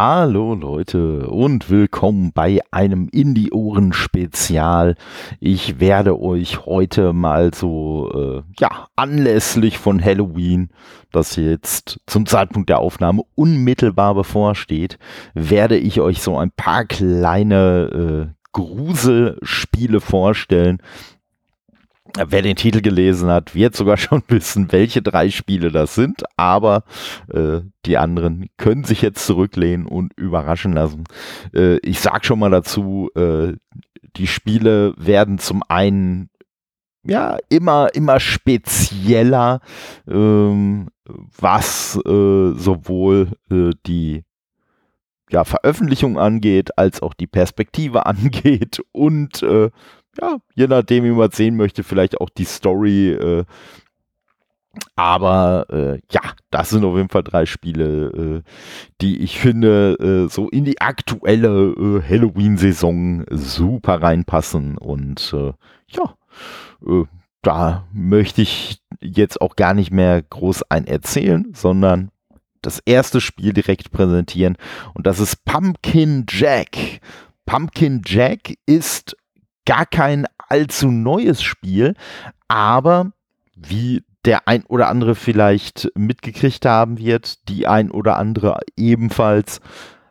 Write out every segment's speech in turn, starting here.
Hallo Leute und willkommen bei einem Indie-Ohren-Spezial. Ich werde euch heute mal so, äh, ja, anlässlich von Halloween, das jetzt zum Zeitpunkt der Aufnahme unmittelbar bevorsteht, werde ich euch so ein paar kleine äh, Gruselspiele vorstellen, Wer den Titel gelesen hat, wird sogar schon wissen, welche drei Spiele das sind, aber äh, die anderen können sich jetzt zurücklehnen und überraschen lassen. Äh, ich sag schon mal dazu, äh, die Spiele werden zum einen ja immer immer spezieller, ähm, was äh, sowohl äh, die ja, Veröffentlichung angeht, als auch die Perspektive angeht und äh, ja, je nachdem, wie man sehen möchte, vielleicht auch die Story. Äh, aber äh, ja, das sind auf jeden Fall drei Spiele, äh, die ich finde, äh, so in die aktuelle äh, Halloween-Saison super reinpassen. Und äh, ja, äh, da möchte ich jetzt auch gar nicht mehr groß ein erzählen, sondern das erste Spiel direkt präsentieren. Und das ist Pumpkin Jack. Pumpkin Jack ist gar kein allzu neues Spiel, aber wie der ein oder andere vielleicht mitgekriegt haben wird, die ein oder andere ebenfalls,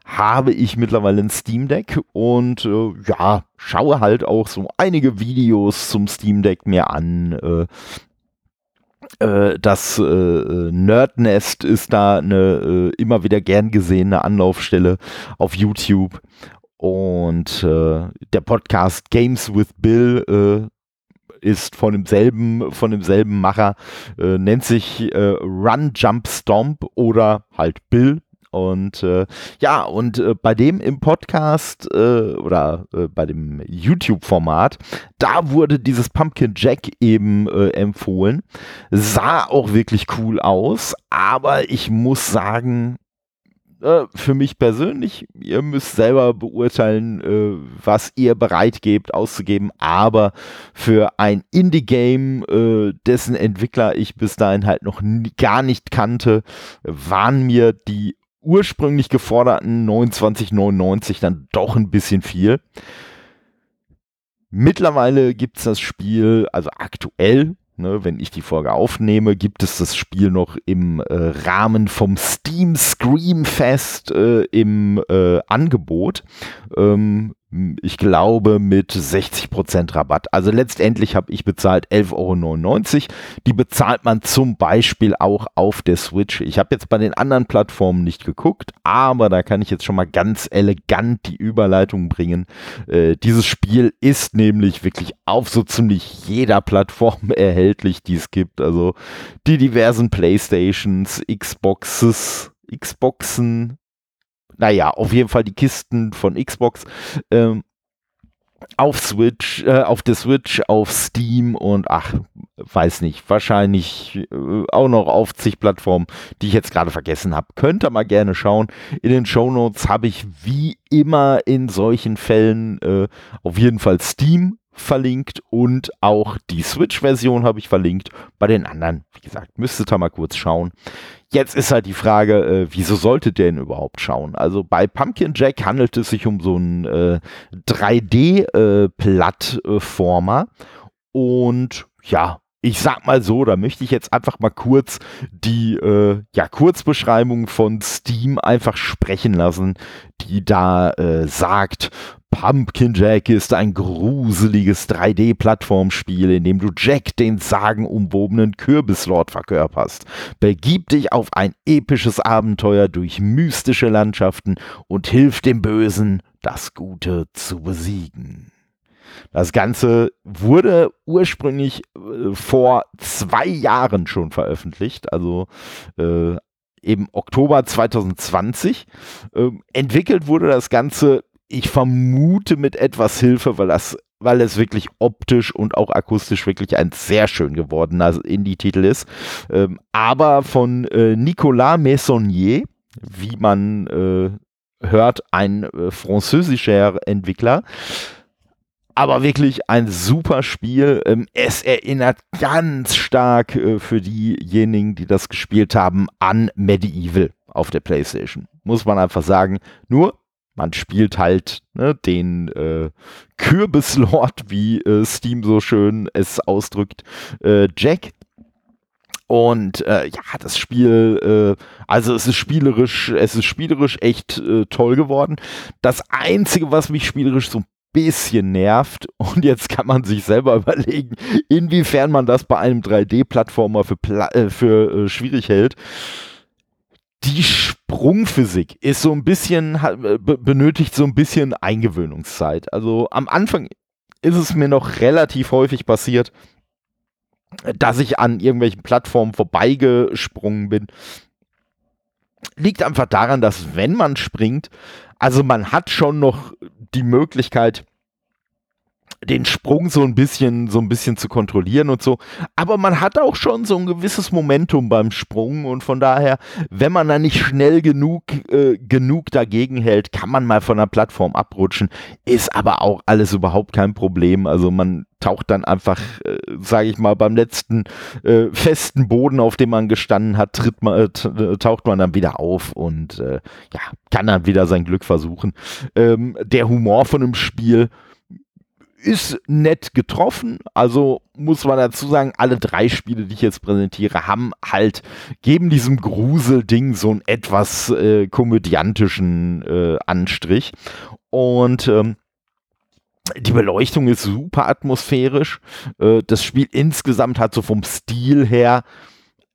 habe ich mittlerweile ein Steam Deck und äh, ja, schaue halt auch so einige Videos zum Steam Deck mir an. Äh, äh, das äh, Nerdnest ist da eine äh, immer wieder gern gesehene Anlaufstelle auf YouTube und äh, der Podcast Games with Bill äh, ist von demselben, von demselben Macher, äh, nennt sich äh, Run Jump Stomp oder halt Bill. Und äh, ja, und äh, bei dem im Podcast oder bei dem YouTube-Format, da wurde dieses Pumpkin Jack eben empfohlen. Sah auch wirklich cool aus, aber ich muss sagen, äh, für mich persönlich, ihr müsst selber beurteilen, äh, was ihr bereit gebt auszugeben, aber für ein Indie-Game, äh, dessen Entwickler ich bis dahin halt noch gar nicht kannte, waren mir die ursprünglich geforderten 29,99 dann doch ein bisschen viel. Mittlerweile gibt es das Spiel, also aktuell Ne, wenn ich die Folge aufnehme, gibt es das Spiel noch im äh, Rahmen vom Steam Scream Fest äh, im äh, Angebot. Ähm, ich glaube, mit 60% Rabatt. Also letztendlich habe ich bezahlt 11,99 Euro. Die bezahlt man zum Beispiel auch auf der Switch. Ich habe jetzt bei den anderen Plattformen nicht geguckt, aber da kann ich jetzt schon mal ganz elegant die Überleitung bringen. Äh, dieses Spiel ist nämlich wirklich auf so ziemlich jeder Plattform erhältlich, die es gibt. Also die diversen Playstations, Xboxes, Xboxen, naja, auf jeden Fall die Kisten von Xbox. Ähm, auf Switch, äh, auf der Switch, auf Steam und ach, weiß nicht, wahrscheinlich äh, auch noch auf zig Plattformen, die ich jetzt gerade vergessen habe. Könnt ihr mal gerne schauen. In den Show Notes habe ich wie immer in solchen Fällen äh, auf jeden Fall Steam verlinkt und auch die Switch-Version habe ich verlinkt. Bei den anderen, wie gesagt, müsstet ihr mal kurz schauen. Jetzt ist halt die Frage, äh, wieso sollte der denn überhaupt schauen? Also bei Pumpkin Jack handelt es sich um so einen äh, 3D-Plattformer. Äh, und ja, ich sag mal so, da möchte ich jetzt einfach mal kurz die äh, ja, Kurzbeschreibung von Steam einfach sprechen lassen, die da äh, sagt, Pumpkin Jack ist ein gruseliges 3D-Plattformspiel, in dem du Jack, den sagenumwobenen Kürbislord, verkörperst. Begib dich auf ein episches Abenteuer durch mystische Landschaften und hilf dem Bösen, das Gute zu besiegen. Das Ganze wurde ursprünglich äh, vor zwei Jahren schon veröffentlicht, also äh, im Oktober 2020. Ähm, entwickelt wurde das Ganze ich vermute mit etwas Hilfe, weil das, weil es wirklich optisch und auch akustisch wirklich ein sehr schön gewordener Indie-Titel ist. Ähm, aber von äh, Nicolas Messonnier, wie man äh, hört, ein äh, französischer Entwickler. Aber wirklich ein super Spiel. Ähm, es erinnert ganz stark äh, für diejenigen, die das gespielt haben, an Medieval auf der PlayStation. Muss man einfach sagen. Nur, man spielt halt ne, den äh, Kürbislord, wie äh, Steam so schön es ausdrückt, äh, Jack. Und äh, ja, das Spiel, äh, also es ist spielerisch, es ist spielerisch echt äh, toll geworden. Das Einzige, was mich spielerisch so ein bisschen nervt, und jetzt kann man sich selber überlegen, inwiefern man das bei einem 3D-Plattformer für, Pla äh, für äh, schwierig hält. Die Sprungphysik ist so ein bisschen, äh, benötigt so ein bisschen Eingewöhnungszeit. Also am Anfang ist es mir noch relativ häufig passiert, dass ich an irgendwelchen Plattformen vorbeigesprungen bin. Liegt einfach daran, dass wenn man springt, also man hat schon noch die Möglichkeit, den Sprung so ein bisschen, so ein bisschen zu kontrollieren und so. Aber man hat auch schon so ein gewisses Momentum beim Sprung und von daher, wenn man da nicht schnell genug, äh, genug dagegen hält, kann man mal von der Plattform abrutschen. Ist aber auch alles überhaupt kein Problem. Also man taucht dann einfach, äh, sage ich mal, beim letzten äh, festen Boden, auf dem man gestanden hat, tritt man, äh, äh, taucht man dann wieder auf und äh, ja, kann dann wieder sein Glück versuchen. Ähm, der Humor von dem Spiel ist nett getroffen. Also muss man dazu sagen, alle drei Spiele, die ich jetzt präsentiere, haben halt, geben diesem Gruselding so einen etwas äh, komödiantischen äh, Anstrich. Und ähm, die Beleuchtung ist super atmosphärisch. Äh, das Spiel insgesamt hat so vom Stil her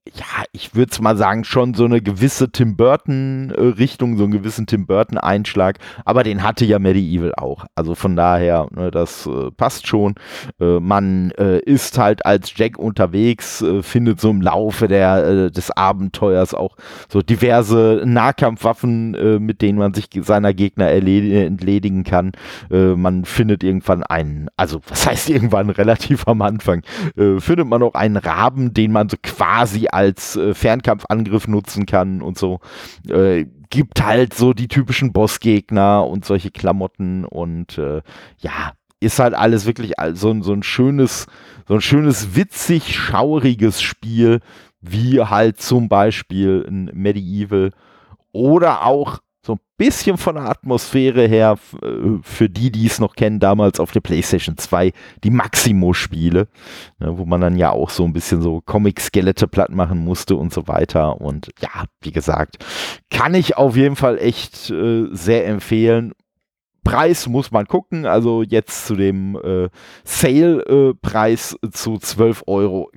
ja, ich würde es mal sagen, schon so eine gewisse Tim Burton-Richtung, so einen gewissen Tim Burton-Einschlag, aber den hatte ja Medieval auch. Also von daher, ne, das äh, passt schon. Äh, man äh, ist halt als Jack unterwegs, äh, findet so im Laufe der, äh, des Abenteuers auch so diverse Nahkampfwaffen, äh, mit denen man sich seiner Gegner entledigen kann. man findet irgendwann einen, also was heißt irgendwann relativ am Anfang, findet man auch einen Raben, den man so quasi als äh, Fernkampfangriff nutzen kann und so. Äh, gibt halt so die typischen Bossgegner und solche Klamotten und äh, ja, ist halt alles wirklich so, so ein schönes, so ein schönes, witzig, schauriges Spiel, wie halt zum Beispiel ein Medieval oder auch bisschen von der Atmosphäre her, äh, für die, die es noch kennen, damals auf der PlayStation 2, die Maximo-Spiele, ne, wo man dann ja auch so ein bisschen so Comic-Skelette platt machen musste und so weiter. Und ja, wie gesagt, kann ich auf jeden Fall echt äh, sehr empfehlen. Preis muss man gucken, also jetzt zu dem äh, Sale-Preis äh, zu 12 Euro.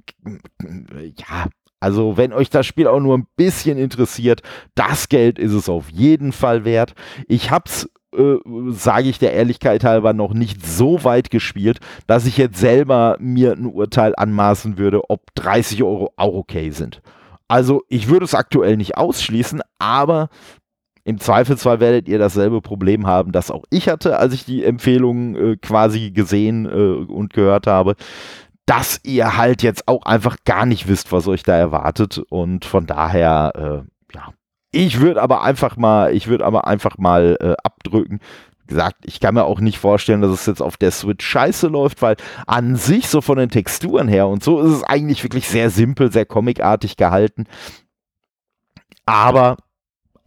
Ja, also wenn euch das Spiel auch nur ein bisschen interessiert, das Geld ist es auf jeden Fall wert. Ich hab's äh, sage ich der Ehrlichkeit halber, noch nicht so weit gespielt, dass ich jetzt selber mir ein Urteil anmaßen würde, ob 30 Euro auch okay sind. Also ich würde es aktuell nicht ausschließen, aber im Zweifelsfall werdet ihr dasselbe Problem haben, das auch ich hatte, als ich die Empfehlungen äh, quasi gesehen äh, und gehört habe dass ihr halt jetzt auch einfach gar nicht wisst, was euch da erwartet. Und von daher, äh, ja, ich würde aber einfach mal, ich würde aber einfach mal äh, abdrücken. Wie gesagt, ich kann mir auch nicht vorstellen, dass es jetzt auf der Switch scheiße läuft, weil an sich so von den Texturen her und so ist es eigentlich wirklich sehr simpel, sehr comicartig gehalten. Aber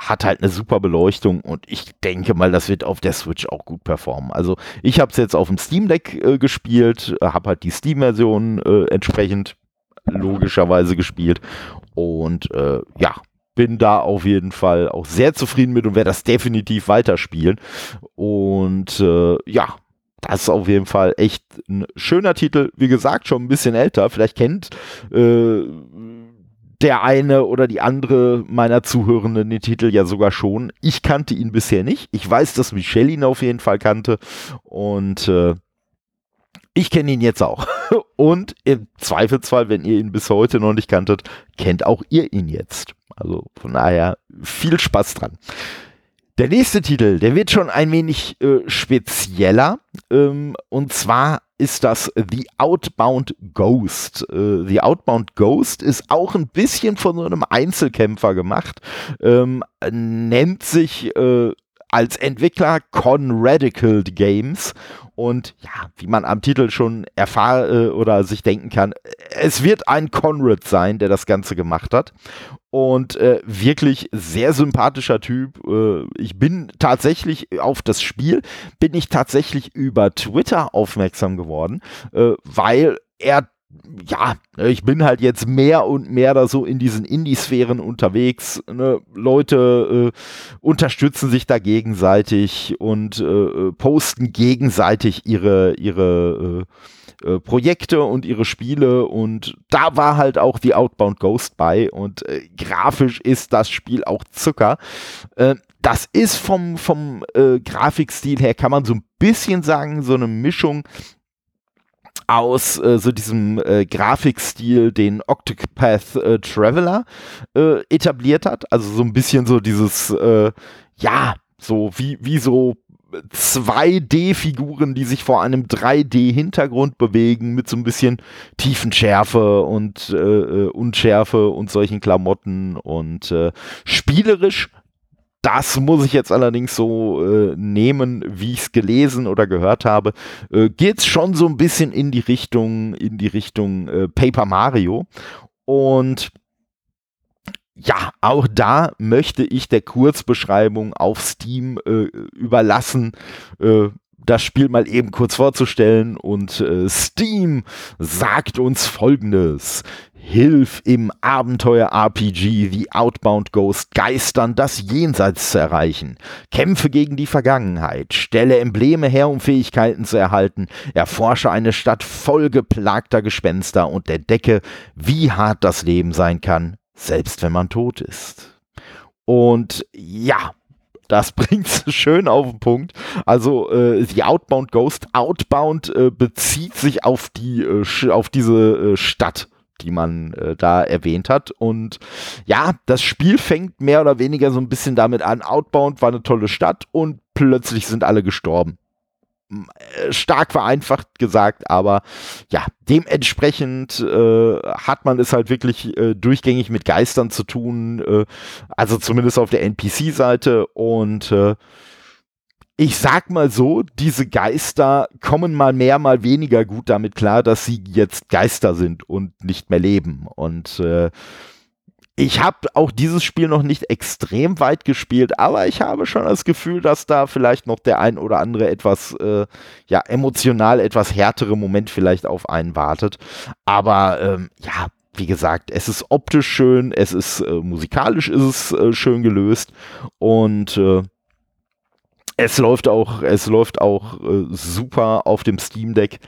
hat halt eine super Beleuchtung und ich denke mal, das wird auf der Switch auch gut performen. Also ich habe es jetzt auf dem Steam Deck äh, gespielt, habe halt die Steam-Version äh, entsprechend logischerweise gespielt und äh, ja, bin da auf jeden Fall auch sehr zufrieden mit und werde das definitiv weiterspielen. Und äh, ja, das ist auf jeden Fall echt ein schöner Titel. Wie gesagt, schon ein bisschen älter. Vielleicht kennt äh, der eine oder die andere meiner Zuhörenden den Titel ja sogar schon. Ich kannte ihn bisher nicht. Ich weiß, dass Michelle ihn auf jeden Fall kannte. Und äh, ich kenne ihn jetzt auch. Und im Zweifelsfall, wenn ihr ihn bis heute noch nicht kanntet, kennt auch ihr ihn jetzt. Also von daher viel Spaß dran. Der nächste Titel, der wird schon ein wenig äh, spezieller. Ähm, und zwar ist das The Outbound Ghost. Äh, The Outbound Ghost ist auch ein bisschen von so einem Einzelkämpfer gemacht. Ähm, nennt sich äh, als Entwickler Conradical Games und ja, wie man am Titel schon erfahren äh, oder sich denken kann, es wird ein Conrad sein, der das Ganze gemacht hat. Und äh, wirklich sehr sympathischer Typ. Äh, ich bin tatsächlich auf das Spiel, bin ich tatsächlich über Twitter aufmerksam geworden, äh, weil er ja, ich bin halt jetzt mehr und mehr da so in diesen Indie-Sphären unterwegs. Ne? Leute äh, unterstützen sich da gegenseitig und äh, posten gegenseitig ihre, ihre äh, äh, Projekte und ihre Spiele. Und da war halt auch die Outbound Ghost bei. Und äh, grafisch ist das Spiel auch Zucker. Äh, das ist vom, vom Grafikstil her, kann man so ein bisschen sagen, so eine Mischung aus äh, so diesem äh, Grafikstil, den Octopath äh, Traveler äh, etabliert hat. Also so ein bisschen so dieses, äh, ja, so wie, wie so 2D-Figuren, die sich vor einem 3D-Hintergrund bewegen, mit so ein bisschen Tiefenschärfe und äh, äh, Unschärfe und solchen Klamotten und äh, spielerisch das muss ich jetzt allerdings so äh, nehmen, wie ich es gelesen oder gehört habe. Äh, Geht es schon so ein bisschen in die Richtung, in die Richtung äh, Paper Mario. Und ja, auch da möchte ich der Kurzbeschreibung auf Steam äh, überlassen, äh, das Spiel mal eben kurz vorzustellen. Und äh, Steam sagt uns folgendes. Hilf im Abenteuer-RPG wie Outbound Ghost Geistern das Jenseits zu erreichen. Kämpfe gegen die Vergangenheit. Stelle Embleme her, um Fähigkeiten zu erhalten. Erforsche eine Stadt voll geplagter Gespenster und entdecke, wie hart das Leben sein kann, selbst wenn man tot ist. Und ja, das bringt's schön auf den Punkt. Also äh, die Outbound Ghost Outbound äh, bezieht sich auf die äh, auf diese äh, Stadt die man äh, da erwähnt hat. Und ja, das Spiel fängt mehr oder weniger so ein bisschen damit an. Outbound war eine tolle Stadt und plötzlich sind alle gestorben. Äh, stark vereinfacht gesagt, aber ja, dementsprechend äh, hat man es halt wirklich äh, durchgängig mit Geistern zu tun, äh, also zumindest auf der NPC-Seite und äh, ich sag mal so, diese Geister kommen mal mehr, mal weniger gut damit klar, dass sie jetzt Geister sind und nicht mehr leben. Und äh, ich habe auch dieses Spiel noch nicht extrem weit gespielt, aber ich habe schon das Gefühl, dass da vielleicht noch der ein oder andere etwas, äh, ja, emotional etwas härtere Moment vielleicht auf einen wartet. Aber ähm, ja, wie gesagt, es ist optisch schön, es ist äh, musikalisch ist es äh, schön gelöst und äh, es läuft auch, es läuft auch äh, super auf dem Steam Deck.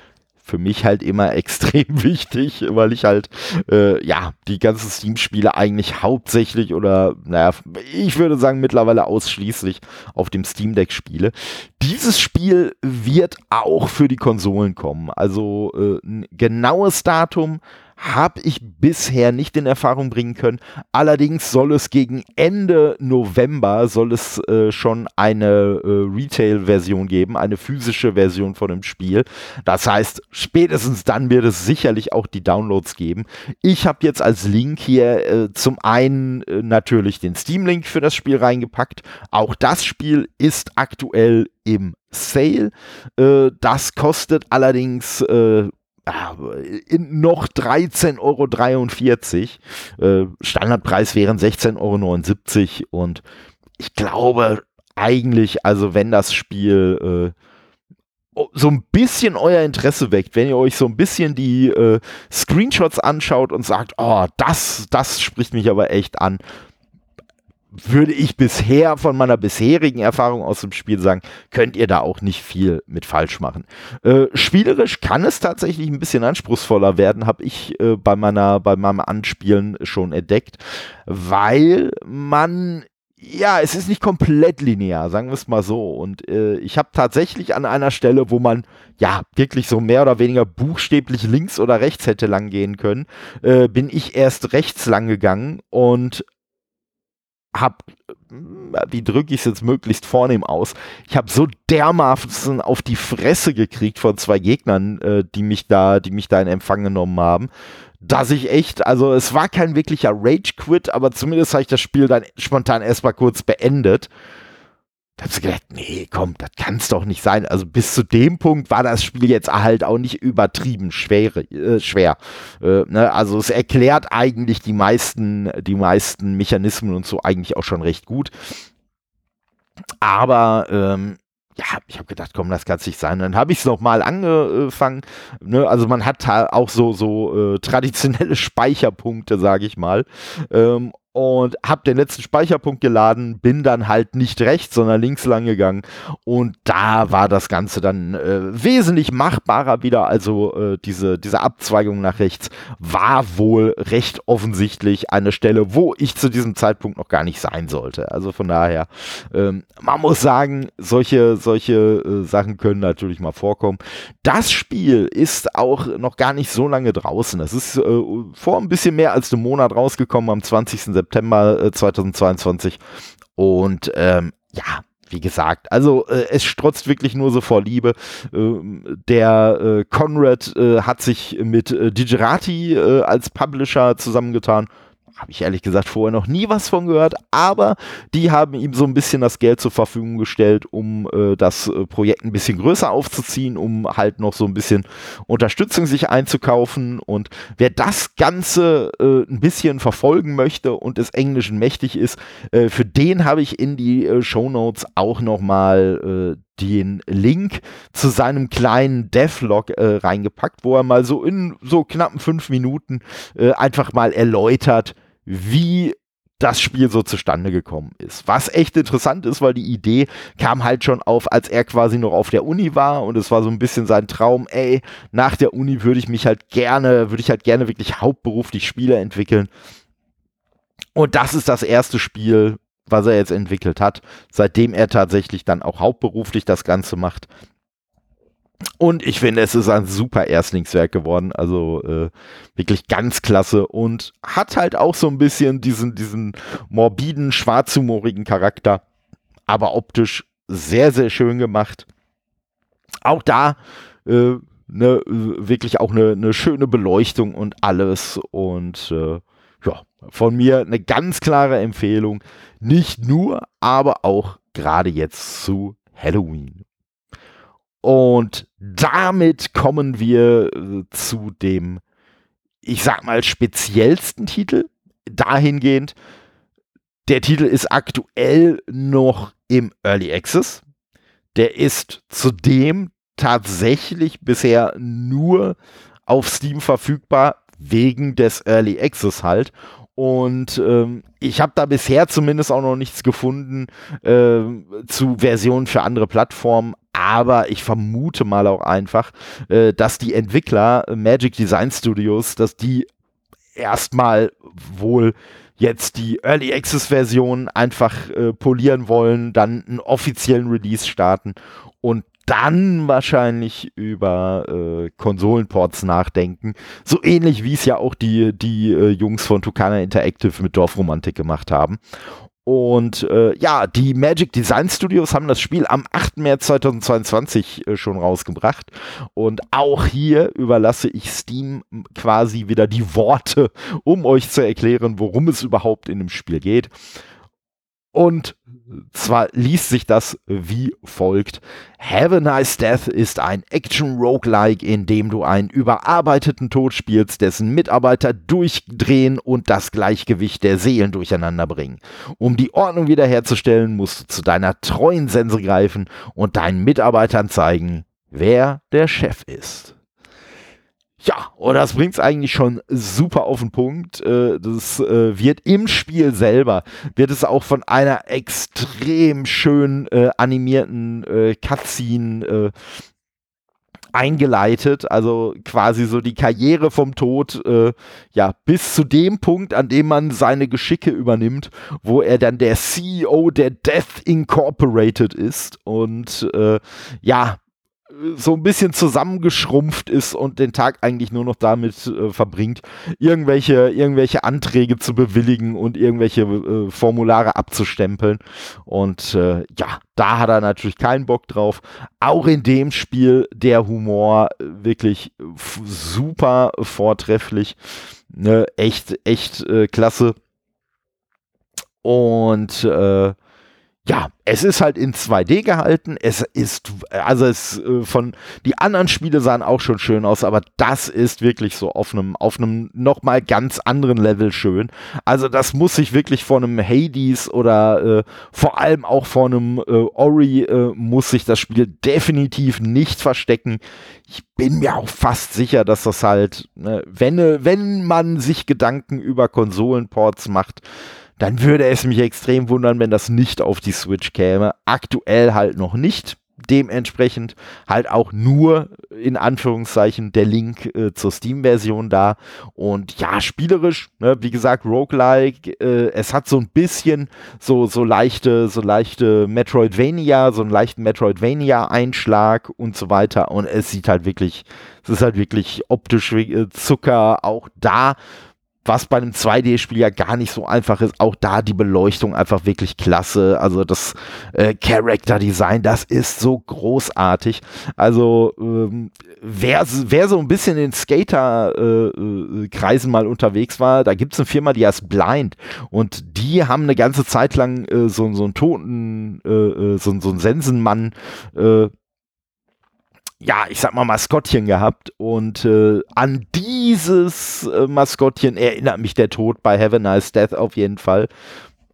Für mich halt immer extrem wichtig, weil ich halt, äh, ja, die ganzen Steam-Spiele eigentlich hauptsächlich oder, naja, ich würde sagen mittlerweile ausschließlich auf dem Steam Deck spiele. Dieses Spiel wird auch für die Konsolen kommen. Also äh, ein genaues Datum habe ich bisher nicht in Erfahrung bringen können. Allerdings soll es gegen Ende November soll es äh, schon eine äh, Retail-Version geben, eine physische Version von dem Spiel. Das heißt, spätestens dann wird es sicherlich auch die Downloads geben. Ich habe jetzt als Link hier äh, zum einen äh, natürlich den Steam-Link für das Spiel reingepackt. Auch das Spiel ist aktuell im Sale. Äh, das kostet allerdings äh, noch 13,43 Euro. Äh, Standardpreis wären 16,79 Euro und ich glaube eigentlich, also wenn das Spiel äh, so ein bisschen euer Interesse weckt, wenn ihr euch so ein bisschen die äh, Screenshots anschaut und sagt, oh, das, das spricht mich aber echt an, würde ich bisher von meiner bisherigen Erfahrung aus dem Spiel sagen, könnt ihr da auch nicht viel mit falsch machen. Äh, spielerisch kann es tatsächlich ein bisschen anspruchsvoller werden, habe ich äh, bei meiner bei meinem Anspielen schon entdeckt, weil man ja, es ist nicht komplett linear, sagen wir es mal so. Und äh, ich habe tatsächlich an einer Stelle, wo man ja wirklich so mehr oder weniger buchstäblich links oder rechts hätte lang gehen können, äh, bin ich erst rechts lang gegangen und hab, wie drücke ich es jetzt möglichst vornehm aus, ich habe so dermaßen auf die Fresse gekriegt von zwei Gegnern, äh, die mich da, die mich da in Empfang genommen haben, dass ich echt, also es war kein wirklicher Rage-Quit, aber zumindest habe ich das Spiel dann spontan erstmal kurz beendet. Da habe ich gedacht, nee, komm, das kann es doch nicht sein. Also bis zu dem Punkt war das Spiel jetzt halt auch nicht übertrieben schwer. Äh, schwer. Äh, ne? Also es erklärt eigentlich die meisten, die meisten Mechanismen und so eigentlich auch schon recht gut. Aber ähm, ja, ich habe gedacht, komm, das kann es nicht sein. Dann habe ich es nochmal angefangen. Ne? Also man hat auch so, so äh, traditionelle Speicherpunkte, sage ich mal. Ähm, und habe den letzten Speicherpunkt geladen, bin dann halt nicht rechts, sondern links lang gegangen und da war das Ganze dann äh, wesentlich machbarer wieder. Also äh, diese, diese Abzweigung nach rechts war wohl recht offensichtlich eine Stelle, wo ich zu diesem Zeitpunkt noch gar nicht sein sollte. Also von daher, ähm, man muss sagen, solche, solche äh, Sachen können natürlich mal vorkommen. Das Spiel ist auch noch gar nicht so lange draußen. Es ist äh, vor ein bisschen mehr als einem Monat rausgekommen am 20. September äh, 2022. Und ähm, ja, wie gesagt, also äh, es strotzt wirklich nur so vor Liebe. Ähm, der äh, Conrad äh, hat sich mit äh, Digerati äh, als Publisher zusammengetan habe ich ehrlich gesagt vorher noch nie was von gehört, aber die haben ihm so ein bisschen das Geld zur Verfügung gestellt, um äh, das äh, Projekt ein bisschen größer aufzuziehen, um halt noch so ein bisschen Unterstützung sich einzukaufen. Und wer das Ganze äh, ein bisschen verfolgen möchte und des Englischen mächtig ist, äh, für den habe ich in die äh, Show Notes auch nochmal äh, den Link zu seinem kleinen Devlog äh, reingepackt, wo er mal so in so knappen fünf Minuten äh, einfach mal erläutert, wie das Spiel so zustande gekommen ist. Was echt interessant ist, weil die Idee kam halt schon auf, als er quasi noch auf der Uni war und es war so ein bisschen sein Traum, ey, nach der Uni würde ich mich halt gerne, würde ich halt gerne wirklich hauptberuflich Spiele entwickeln. Und das ist das erste Spiel, was er jetzt entwickelt hat, seitdem er tatsächlich dann auch hauptberuflich das Ganze macht. Und ich finde, es ist ein super Erstlingswerk geworden, also äh, wirklich ganz klasse und hat halt auch so ein bisschen diesen, diesen morbiden, schwarzhumorigen Charakter, aber optisch sehr, sehr schön gemacht. Auch da äh, ne, wirklich auch eine, eine schöne Beleuchtung und alles und äh, ja, von mir eine ganz klare Empfehlung. Nicht nur, aber auch gerade jetzt zu Halloween. Und damit kommen wir äh, zu dem, ich sag mal, speziellsten Titel. Dahingehend, der Titel ist aktuell noch im Early Access. Der ist zudem tatsächlich bisher nur auf Steam verfügbar, wegen des Early Access halt. Und ähm, ich habe da bisher zumindest auch noch nichts gefunden äh, zu Versionen für andere Plattformen. Aber ich vermute mal auch einfach, äh, dass die Entwickler äh, Magic Design Studios, dass die erstmal wohl jetzt die Early Access Version einfach äh, polieren wollen, dann einen offiziellen Release starten und dann wahrscheinlich über äh, Konsolenports nachdenken. So ähnlich wie es ja auch die, die äh, Jungs von Tucana Interactive mit Dorfromantik gemacht haben. Und äh, ja, die Magic Design Studios haben das Spiel am 8. März 2022 äh, schon rausgebracht. Und auch hier überlasse ich Steam quasi wieder die Worte, um euch zu erklären, worum es überhaupt in dem Spiel geht. Und zwar liest sich das wie folgt. Have a Nice Death ist ein Action-Roguelike, in dem du einen überarbeiteten Tod spielst, dessen Mitarbeiter durchdrehen und das Gleichgewicht der Seelen durcheinander bringen. Um die Ordnung wiederherzustellen, musst du zu deiner treuen Sense greifen und deinen Mitarbeitern zeigen, wer der Chef ist. Ja, und das bringt es eigentlich schon super auf den Punkt. Äh, das äh, wird im Spiel selber, wird es auch von einer extrem schön äh, animierten Cutscene eingeleitet, also quasi so die Karriere vom Tod, äh, ja, bis zu dem Punkt, an dem man seine Geschicke übernimmt, wo er dann der CEO der Death Incorporated ist und äh, ja, so ein bisschen zusammengeschrumpft ist und den Tag eigentlich nur noch damit äh, verbringt, irgendwelche, irgendwelche Anträge zu bewilligen und irgendwelche äh, Formulare abzustempeln. Und äh, ja, da hat er natürlich keinen Bock drauf. Auch in dem Spiel der Humor wirklich super vortrefflich. Ne? Echt, echt äh, klasse. Und äh, ja, es ist halt in 2D gehalten. Es ist, also es äh, von, die anderen Spiele sahen auch schon schön aus, aber das ist wirklich so auf einem, auf einem nochmal ganz anderen Level schön. Also das muss sich wirklich vor einem Hades oder äh, vor allem auch vor einem äh, Ori äh, muss sich das Spiel definitiv nicht verstecken. Ich bin mir auch fast sicher, dass das halt, ne, wenn, wenn man sich Gedanken über Konsolenports macht, dann würde es mich extrem wundern, wenn das nicht auf die Switch käme. Aktuell halt noch nicht. Dementsprechend halt auch nur in Anführungszeichen der Link äh, zur Steam-Version da. Und ja, spielerisch, ne, wie gesagt, Roguelike, äh, es hat so ein bisschen so, so leichte, so leichte Metroidvania, so einen leichten Metroidvania-Einschlag und so weiter. Und es sieht halt wirklich, es ist halt wirklich optisch äh, Zucker auch da was bei einem 2D-Spiel ja gar nicht so einfach ist. Auch da die Beleuchtung einfach wirklich klasse. Also das äh, Character-Design, das ist so großartig. Also ähm, wer, wer so ein bisschen in Skater-Kreisen äh, mal unterwegs war, da gibt es eine Firma, die heißt Blind. Und die haben eine ganze Zeit lang äh, so, so einen toten, äh, äh, so, so einen Sensenmann äh, ja, ich sag mal, Maskottchen gehabt. Und äh, an dieses äh, Maskottchen erinnert mich der Tod bei Have a Nice Death auf jeden Fall.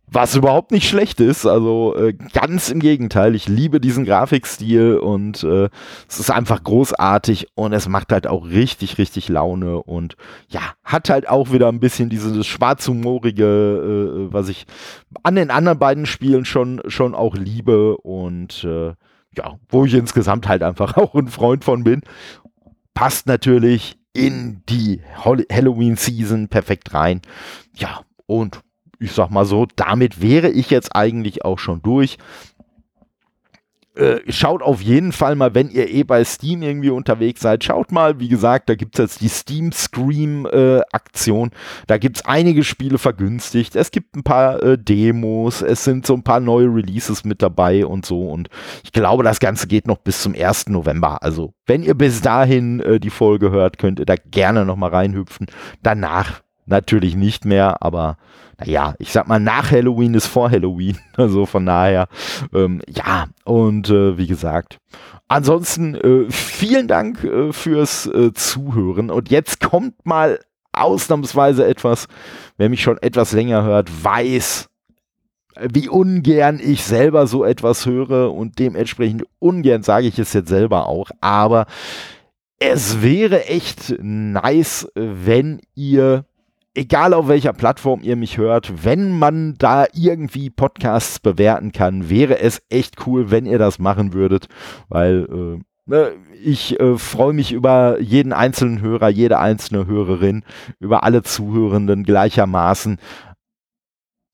Was überhaupt nicht schlecht ist, also äh, ganz im Gegenteil. Ich liebe diesen Grafikstil und äh, es ist einfach großartig und es macht halt auch richtig, richtig Laune und ja, hat halt auch wieder ein bisschen dieses schwarzhumorige, äh, was ich an den anderen beiden Spielen schon, schon auch liebe und äh, ja, wo ich insgesamt halt einfach auch ein Freund von bin. Passt natürlich in die Halloween-Season perfekt rein. Ja, und ich sag mal so, damit wäre ich jetzt eigentlich auch schon durch. Äh, schaut auf jeden Fall mal, wenn ihr eh bei Steam irgendwie unterwegs seid, schaut mal, wie gesagt, da gibt es jetzt die Steam Scream äh, Aktion. Da gibt es einige Spiele vergünstigt. Es gibt ein paar äh, Demos, es sind so ein paar neue Releases mit dabei und so. Und ich glaube, das Ganze geht noch bis zum 1. November. Also, wenn ihr bis dahin äh, die Folge hört, könnt ihr da gerne nochmal reinhüpfen. Danach natürlich nicht mehr, aber naja, ich sag mal, nach Halloween ist vor Halloween. Also von daher, ähm, ja, und äh, wie gesagt, ansonsten äh, vielen Dank äh, fürs äh, Zuhören. Und jetzt kommt mal ausnahmsweise etwas, wer mich schon etwas länger hört, weiß, wie ungern ich selber so etwas höre und dementsprechend ungern sage ich es jetzt selber auch, aber es wäre echt nice, wenn ihr egal auf welcher Plattform ihr mich hört, wenn man da irgendwie Podcasts bewerten kann, wäre es echt cool, wenn ihr das machen würdet, weil äh, ne, ich äh, freue mich über jeden einzelnen Hörer, jede einzelne Hörerin, über alle Zuhörenden gleichermaßen.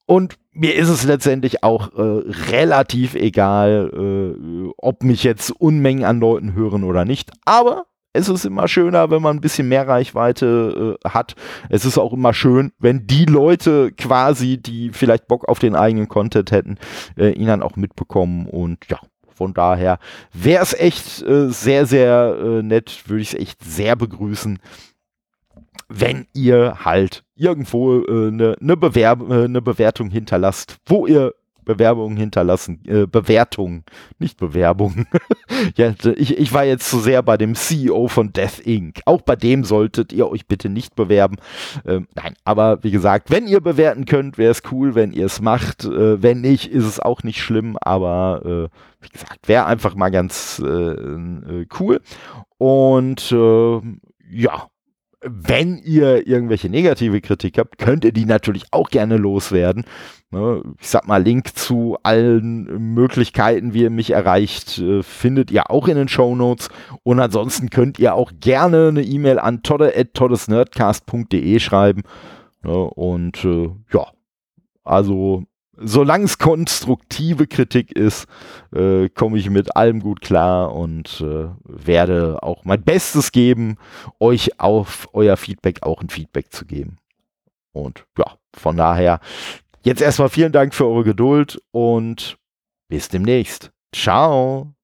Und mir ist es letztendlich auch äh, relativ egal, äh, ob mich jetzt Unmengen an Leuten hören oder nicht. Aber es ist immer schöner, wenn man ein bisschen mehr Reichweite äh, hat. Es ist auch immer schön, wenn die Leute quasi, die vielleicht Bock auf den eigenen Content hätten, äh, ihn dann auch mitbekommen. Und ja, von daher wäre es echt äh, sehr, sehr äh, nett, würde ich es echt sehr begrüßen, wenn ihr halt irgendwo eine äh, ne Bewerb äh, ne Bewertung hinterlasst, wo ihr Bewerbungen hinterlassen, äh, Bewertungen, nicht Bewerbungen. ja, ich, ich war jetzt zu sehr bei dem CEO von Death Inc. Auch bei dem solltet ihr euch bitte nicht bewerben. Ähm, nein, aber wie gesagt, wenn ihr bewerten könnt, wäre es cool, wenn ihr es macht. Äh, wenn nicht, ist es auch nicht schlimm, aber äh, wie gesagt, wäre einfach mal ganz äh, äh, cool. Und äh, ja, wenn ihr irgendwelche negative Kritik habt, könnt ihr die natürlich auch gerne loswerden. Ne, ich sag mal, Link zu allen Möglichkeiten, wie ihr mich erreicht, äh, findet ihr auch in den Show Notes. Und ansonsten könnt ihr auch gerne eine E-Mail an todde.toddesnerdcast.de schreiben. Ne, und äh, ja, also solange es konstruktive Kritik ist, äh, komme ich mit allem gut klar und äh, werde auch mein Bestes geben, euch auf euer Feedback auch ein Feedback zu geben. Und ja, von daher jetzt erstmal vielen Dank für eure Geduld und bis demnächst. Ciao.